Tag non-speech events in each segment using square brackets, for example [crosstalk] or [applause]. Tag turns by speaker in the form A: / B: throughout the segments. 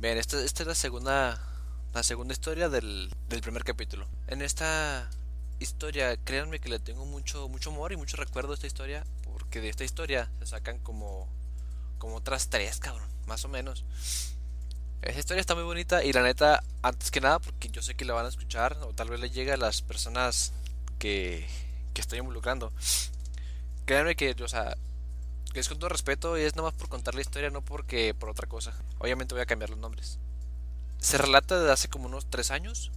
A: Bien, esta, esta es la segunda, la segunda historia del, del primer capítulo. En esta historia, créanme que le tengo mucho, mucho amor y mucho recuerdo a esta historia, porque de esta historia se sacan como, como otras tres, cabrón, más o menos. Esa historia está muy bonita y la neta, antes que nada, porque yo sé que la van a escuchar o tal vez le llegue a las personas que, que estoy involucrando. Créanme que, o sea, es con todo respeto y es nomás por contar la historia, no porque por otra cosa. Obviamente voy a cambiar los nombres. Se relata desde hace como unos tres años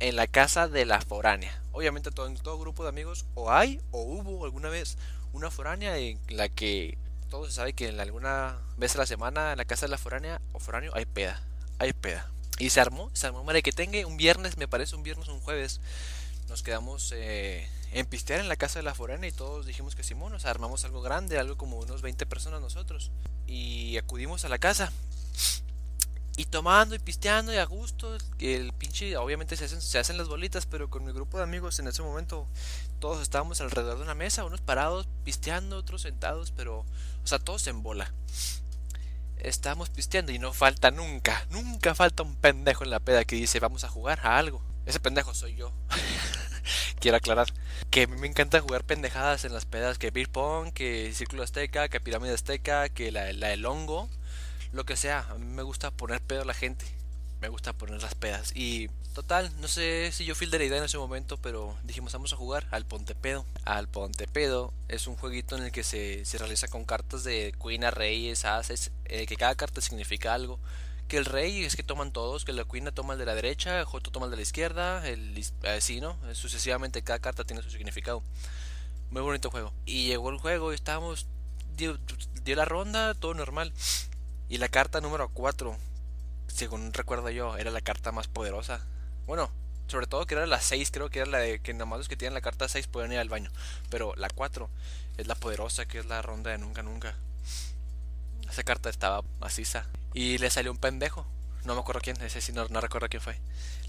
A: en la casa de la foránea. Obviamente todo, en todo grupo de amigos o hay o hubo alguna vez una foránea en la que todo se sabe que en alguna vez a la semana en la casa de la foránea o foráneo hay peda. Hay peda. Y se armó, se armó, madre que tenga un viernes, me parece un viernes o un jueves. Nos quedamos eh, en pistear en la casa de la foránea y todos dijimos que Simón, sea, armamos algo grande, algo como unos 20 personas nosotros. Y acudimos a la casa. Y tomando y pisteando y a gusto, el pinche, obviamente se hacen, se hacen las bolitas, pero con mi grupo de amigos en ese momento todos estábamos alrededor de una mesa, unos parados, pisteando, otros sentados, pero, o sea, todos en bola. Estábamos pisteando y no falta nunca, nunca falta un pendejo en la peda que dice vamos a jugar a algo. Ese pendejo soy yo. [laughs] Quiero aclarar que a mí me encanta jugar pendejadas en las pedas, que beer pong, que círculo azteca, que pirámide azteca, que la, la del hongo lo que sea. A mí me gusta poner pedo a la gente. Me gusta poner las pedas. Y total, no sé si yo fui de la idea en ese momento, pero dijimos vamos a jugar al Pontepedo. Al Pontepedo es un jueguito en el que se, se realiza con cartas de Queen a Reyes, Ases, eh, que cada carta significa algo. Que el rey es que toman todos, que la Queen toma el de la derecha, el Joto toma el de la izquierda, el así, ¿no? Sucesivamente cada carta tiene su significado. Muy bonito juego. Y llegó el juego y estábamos. Dio, dio la ronda, todo normal. Y la carta número 4, según recuerdo yo, era la carta más poderosa. Bueno, sobre todo que era la 6, creo que era la de que nada más los que tienen la carta 6 pueden ir al baño. Pero la 4 es la poderosa, que es la ronda de nunca nunca. Esa carta estaba maciza. Y le salió un pendejo. No me acuerdo quién, ese sí no, recuerdo quién fue.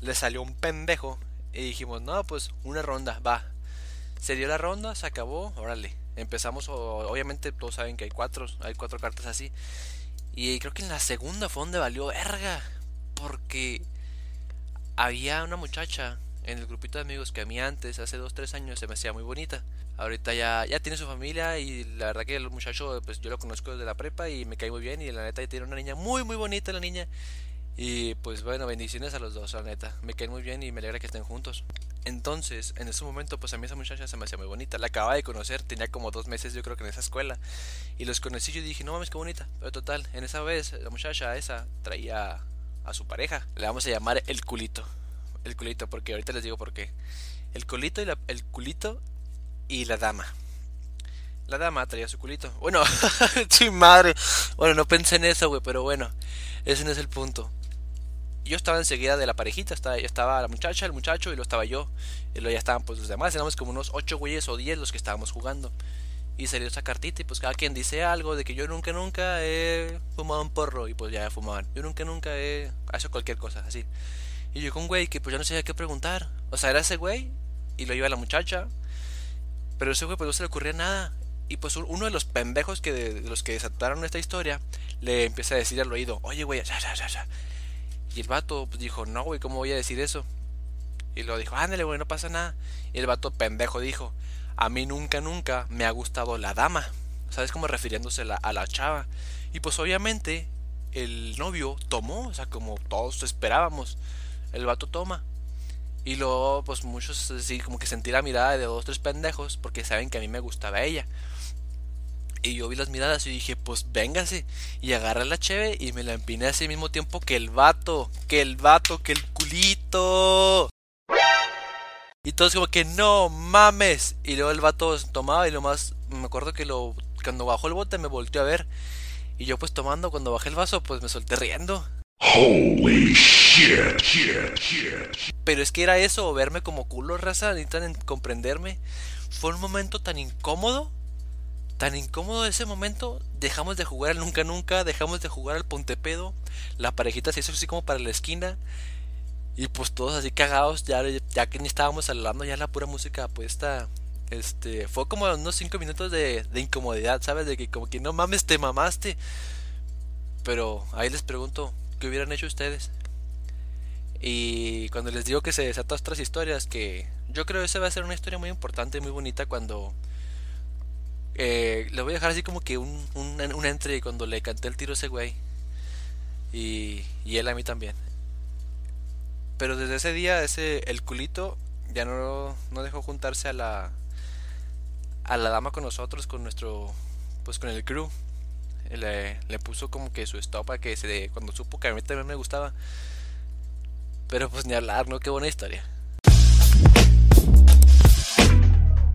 A: Le salió un pendejo. Y dijimos, no, pues una ronda, va. Se dio la ronda, se acabó, órale. Empezamos, obviamente todos saben que hay cuatro, hay cuatro cartas así. Y creo que en la segunda fue donde valió verga. Porque había una muchacha en el grupito de amigos que a mí antes, hace 2-3 años, se me hacía muy bonita. Ahorita ya, ya tiene su familia y la verdad que el muchacho, pues yo lo conozco desde la prepa y me cae muy bien. Y la neta tiene una niña muy, muy bonita la niña. Y pues bueno, bendiciones a los dos, la neta. Me caen muy bien y me alegra que estén juntos. Entonces, en ese momento, pues a mí esa muchacha se me hacía muy bonita. La acababa de conocer, tenía como dos meses yo creo que en esa escuela. Y los conocí y dije, no mames, qué bonita. Pero total, en esa vez, la muchacha esa traía a su pareja. Le vamos a llamar el culito. El culito, porque ahorita les digo por qué. El culito y la, el culito y la dama. La dama traía su culito. Bueno, [laughs] sí, madre. Bueno, no pensé en eso, güey, pero bueno, ese no es el punto yo estaba enseguida de la parejita, estaba, estaba la muchacha, el muchacho y luego estaba yo. Y luego ya estaban pues los demás, éramos como unos 8 güeyes o 10 los que estábamos jugando. Y salió esa cartita y pues cada quien dice algo de que yo nunca nunca he fumado un porro y pues ya fumaban. Yo nunca nunca he hecho cualquier cosa así. Y con un güey que pues ya no sabía qué preguntar. O sea, era ese güey y lo iba la muchacha. Pero ese güey pues no se le ocurría nada. Y pues uno de los pendejos que de, los que desataron esta historia le empieza a decir al oído, oye güey, ya, ya, ya, ya y el vato pues, dijo, no, güey, ¿cómo voy a decir eso? Y lo dijo, ándale, güey, no pasa nada. Y el vato pendejo dijo, a mí nunca, nunca me ha gustado la dama. ¿Sabes? Como refiriéndose a la chava. Y pues obviamente el novio tomó, o sea, como todos esperábamos. El vato toma. Y luego, pues muchos así como que sentí la mirada de dos, tres pendejos porque saben que a mí me gustaba ella. Y yo vi las miradas y dije, pues véngase. Y agarré la cheve y me la empiné al mismo tiempo que el vato, que el vato, que el culito. Y todos como que no mames. Y luego el vato tomaba y lo más, me acuerdo que lo, cuando bajó el bote me volteó a ver. Y yo pues tomando, cuando bajé el vaso, pues me solté riendo. Holy shit, shit, shit. Pero es que era eso, verme como culo raza, necesitan comprenderme. Fue un momento tan incómodo tan incómodo ese momento, dejamos de jugar al nunca nunca, dejamos de jugar al pontepedo, la parejita se hizo así como para la esquina y pues todos así cagados, ya, ya que ni estábamos hablando ya la pura música puesta, este, fue como unos 5 minutos de, de incomodidad, ¿sabes? De que como que no mames, te mamaste. Pero ahí les pregunto, ¿qué hubieran hecho ustedes? Y cuando les digo que se desatan otras historias, que yo creo que esa va a ser una historia muy importante y muy bonita cuando... Eh, le voy a dejar así como que un, un, un entre cuando le canté el tiro a ese güey. Y, y él a mí también. Pero desde ese día, ese el culito ya no, no dejó juntarse a la a la dama con nosotros, con nuestro pues con el crew. Le, le puso como que su estopa que se cuando supo que a mí también me gustaba. Pero pues ni hablar, ¿no? Qué buena historia.